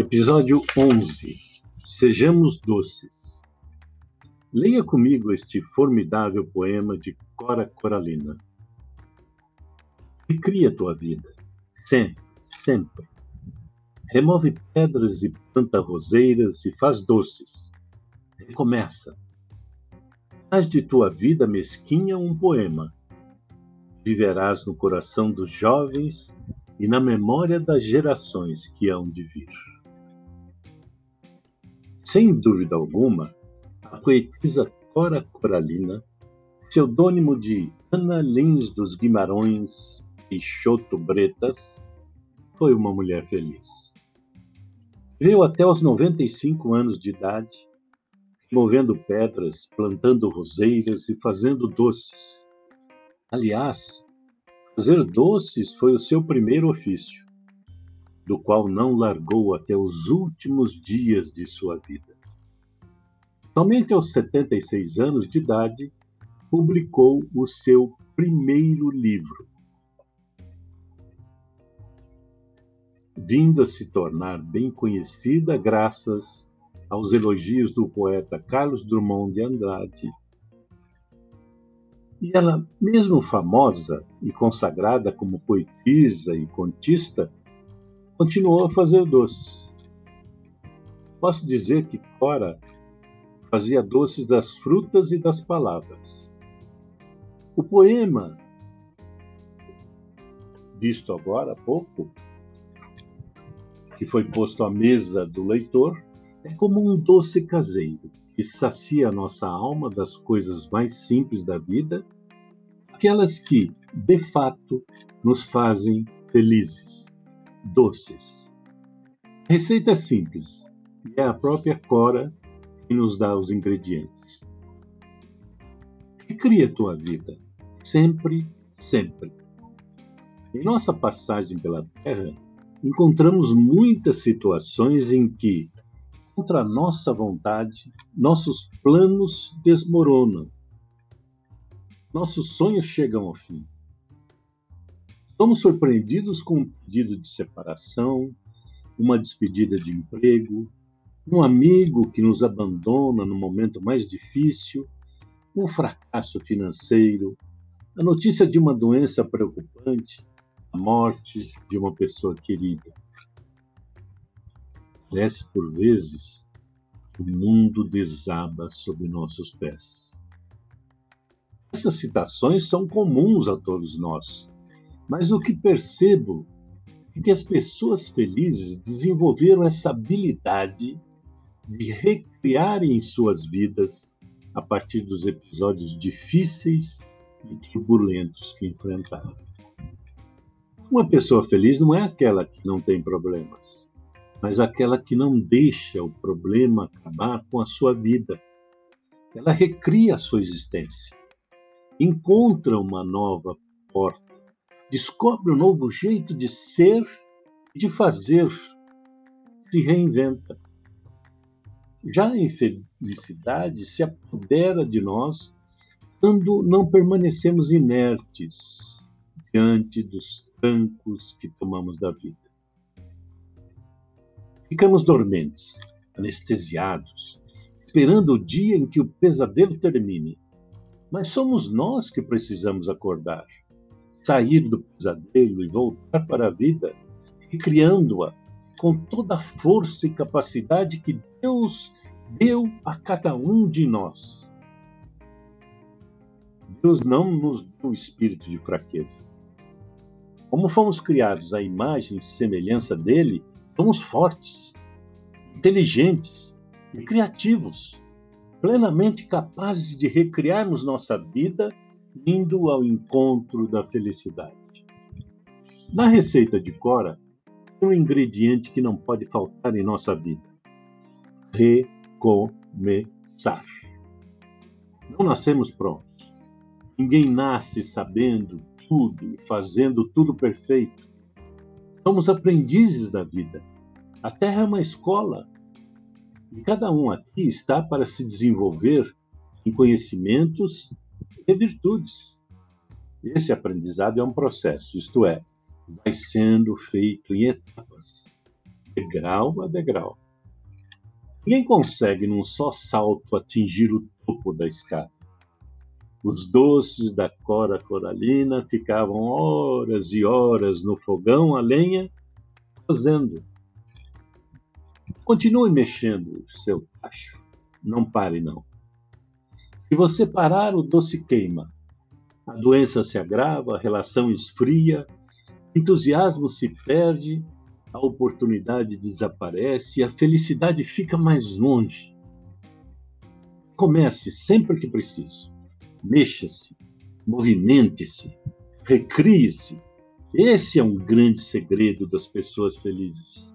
Episódio 11 Sejamos Doces. Leia comigo este formidável poema de Cora Coralina. Recria tua vida, sempre, sempre. Remove pedras e planta roseiras e faz doces. Recomeça. Faz de tua vida mesquinha um poema. Viverás no coração dos jovens e na memória das gerações que hão de vir. Sem dúvida alguma, a poetisa Cora Coralina, pseudônimo de Ana Lins dos Guimarães Peixoto Bretas, foi uma mulher feliz. Viveu até os 95 anos de idade, movendo pedras, plantando roseiras e fazendo doces. Aliás, fazer doces foi o seu primeiro ofício do qual não largou até os últimos dias de sua vida. Somente aos 76 anos de idade, publicou o seu primeiro livro. Vindo a se tornar bem conhecida graças aos elogios do poeta Carlos Drummond de Andrade. E ela, mesmo famosa e consagrada como poetisa e contista, continuou a fazer doces. Posso dizer que Cora fazia doces das frutas e das palavras. O poema, visto agora há pouco, que foi posto à mesa do leitor, é como um doce caseiro que sacia a nossa alma das coisas mais simples da vida, aquelas que, de fato, nos fazem felizes doces. Receita simples e é a própria Cora que nos dá os ingredientes. Recria tua vida, sempre, sempre. Em nossa passagem pela Terra, encontramos muitas situações em que, contra nossa vontade, nossos planos desmoronam. Nossos sonhos chegam ao fim. Somos surpreendidos com um pedido de separação, uma despedida de emprego, um amigo que nos abandona no momento mais difícil, um fracasso financeiro, a notícia de uma doença preocupante, a morte de uma pessoa querida. Parece por vezes que o mundo desaba sob nossos pés. Essas citações são comuns a todos nós mas o que percebo é que as pessoas felizes desenvolveram essa habilidade de recriarem suas vidas a partir dos episódios difíceis e turbulentos que enfrentaram. Uma pessoa feliz não é aquela que não tem problemas, mas aquela que não deixa o problema acabar com a sua vida. Ela recria a sua existência, encontra uma nova porta descobre um novo jeito de ser e de fazer, se reinventa. Já a infelicidade se apodera de nós quando não permanecemos inertes diante dos trancos que tomamos da vida. Ficamos dormentes, anestesiados, esperando o dia em que o pesadelo termine. Mas somos nós que precisamos acordar sair do pesadelo e voltar para a vida, recriando-a com toda a força e capacidade que Deus deu a cada um de nós. Deus não nos deu espírito de fraqueza. Como fomos criados à imagem e semelhança dele, somos fortes, inteligentes e criativos, plenamente capazes de recriarmos nossa vida indo ao encontro da felicidade. Na receita de Cora, tem um ingrediente que não pode faltar em nossa vida: recomeçar. Não nascemos prontos. Ninguém nasce sabendo tudo e fazendo tudo perfeito. Somos aprendizes da vida. A Terra é uma escola e cada um aqui está para se desenvolver em conhecimentos e virtudes. Esse aprendizado é um processo, isto é, vai sendo feito em etapas. degrau a degrau. Ninguém consegue, num só salto, atingir o topo da escada. Os doces da cora coralina ficavam horas e horas no fogão a lenha, cozendo. Continue mexendo o seu tacho. Não pare, não. Se você parar, o doce queima. A doença se agrava, a relação esfria, entusiasmo se perde, a oportunidade desaparece e a felicidade fica mais longe. Comece sempre que preciso. Mexa-se, movimente-se, recrie-se. Esse é um grande segredo das pessoas felizes.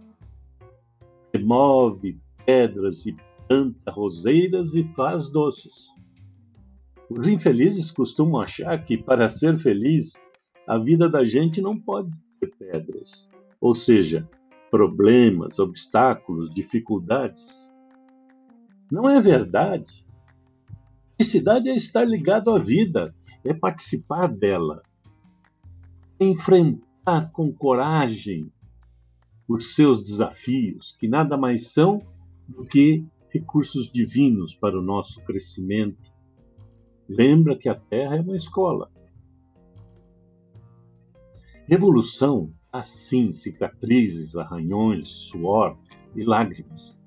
Remove pedras e planta roseiras e faz doces. Os infelizes costumam achar que, para ser feliz, a vida da gente não pode ter pedras, ou seja, problemas, obstáculos, dificuldades. Não é verdade. Felicidade é estar ligado à vida, é participar dela, é enfrentar com coragem os seus desafios, que nada mais são do que recursos divinos para o nosso crescimento. Lembra que a Terra é uma escola. Revolução assim cicatrizes, arranhões, suor e lágrimas,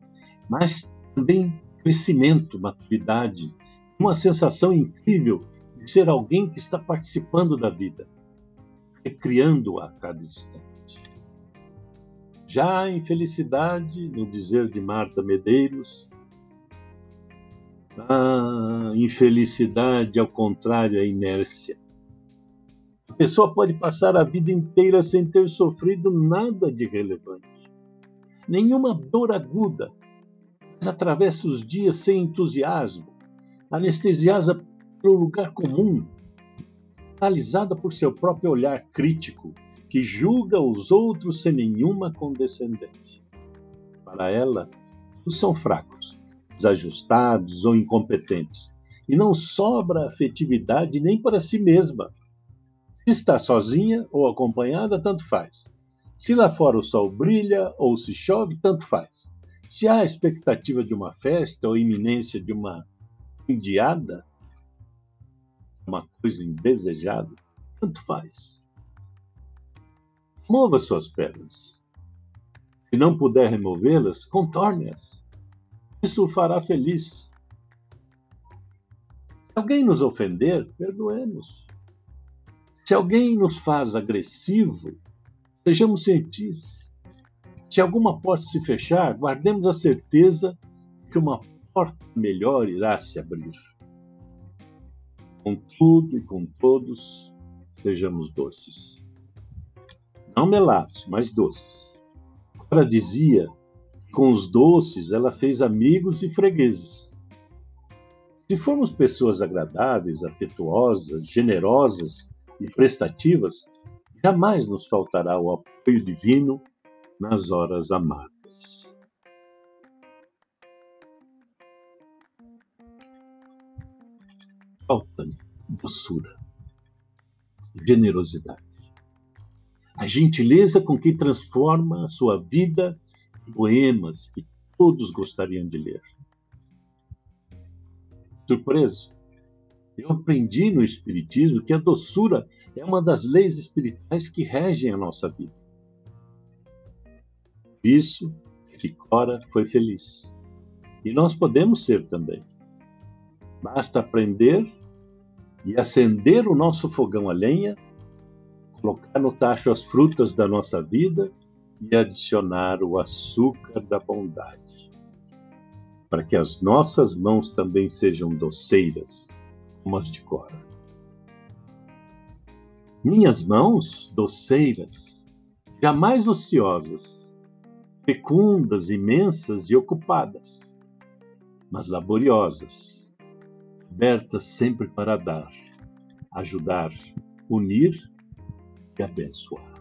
mas também crescimento, maturidade, uma sensação incrível de ser alguém que está participando da vida, recriando-a a cada instante. Já em felicidade, no dizer de Marta Medeiros, a infelicidade, ao contrário, é inércia. Pessoa pode passar a vida inteira sem ter sofrido nada de relevante. Nenhuma dor aguda, mas atravessa os dias sem entusiasmo, anestesiada pelo lugar comum, paralisada por seu próprio olhar crítico, que julga os outros sem nenhuma condescendência. Para ela, todos são fracos, desajustados ou incompetentes, e não sobra afetividade nem para si mesma, se está sozinha ou acompanhada, tanto faz. Se lá fora o sol brilha ou se chove, tanto faz. Se há expectativa de uma festa ou iminência de uma indiada, uma coisa indesejada, tanto faz. Mova suas pernas. Se não puder removê-las, contorne-as. Isso o fará feliz. Se alguém nos ofender, perdoemos. Se alguém nos faz agressivo, sejamos cientistas. Se alguma porta se fechar, guardemos a certeza que uma porta melhor irá se abrir. Com tudo e com todos, sejamos doces. Não melados, mas doces. Ela dizia com os doces ela fez amigos e fregueses. Se formos pessoas agradáveis, afetuosas, generosas, e prestativas, jamais nos faltará o apoio divino nas horas amargas. Falta doçura, generosidade, a gentileza com que transforma a sua vida poemas que todos gostariam de ler. Surpreso? Eu aprendi no Espiritismo que a doçura é uma das leis espirituais que regem a nossa vida. Isso é que Cora foi feliz. E nós podemos ser também. Basta aprender e acender o nosso fogão a lenha, colocar no tacho as frutas da nossa vida e adicionar o açúcar da bondade, para que as nossas mãos também sejam doceiras mas de Cora. Minhas mãos, doceiras, jamais ociosas, fecundas, imensas e ocupadas, mas laboriosas, abertas sempre para dar, ajudar, unir e abençoar.